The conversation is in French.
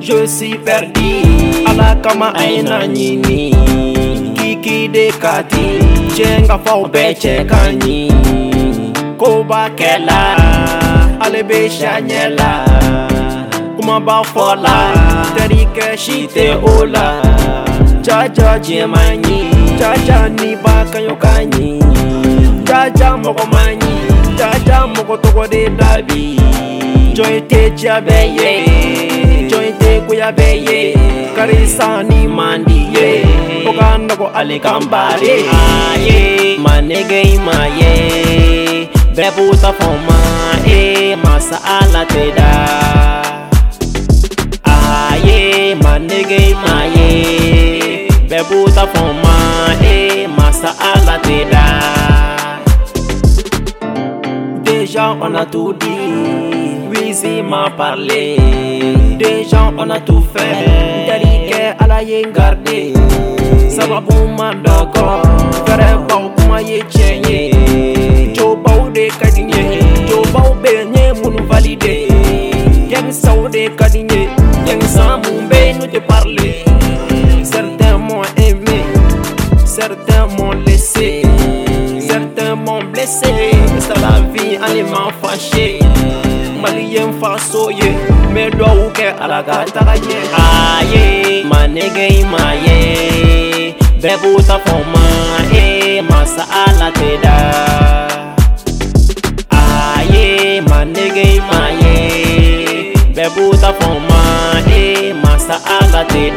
Je suis perdu ala kama aina nyini kiki de kati jenga fau beche kanyi ko b'a kɛla ale bɛ siɲɛ la kuma b'a fɔ la terikɛ si tɛ o la jaja jɛma ɲi jaja ni b'a kaɲɔ ka ɲi jaja mɔgɔ ma ɲi jaja mɔgɔ tɔgɔ de la bi jɔn tɛ diya bɛɛ ye jɔn tɛ goya bɛɛ ye karisa ni man di ye fo ka nɔgɔ ale kan baare a ye ma nege i ma ye. Manege imaye bebuta foma e masa ala te da aye manege imaye bebuta foma e masa ala te da Déjà on a tout dit, Wizi m'a parlé. Déjà on a tout fait, Darike ala ye gardé. Sababu ma fere bau kuma ye chenye. Be nye munu validé. Yang sau de kadinye, yang samu be nous te parler. Certains m'ont aimé, certains m'ont laissé. Certains m'ont blessé, c'est la vie, allez m'en fâché. Malien faso ye, tagaye. Aye, manege bebuta foma e da buta fuma e masa aga te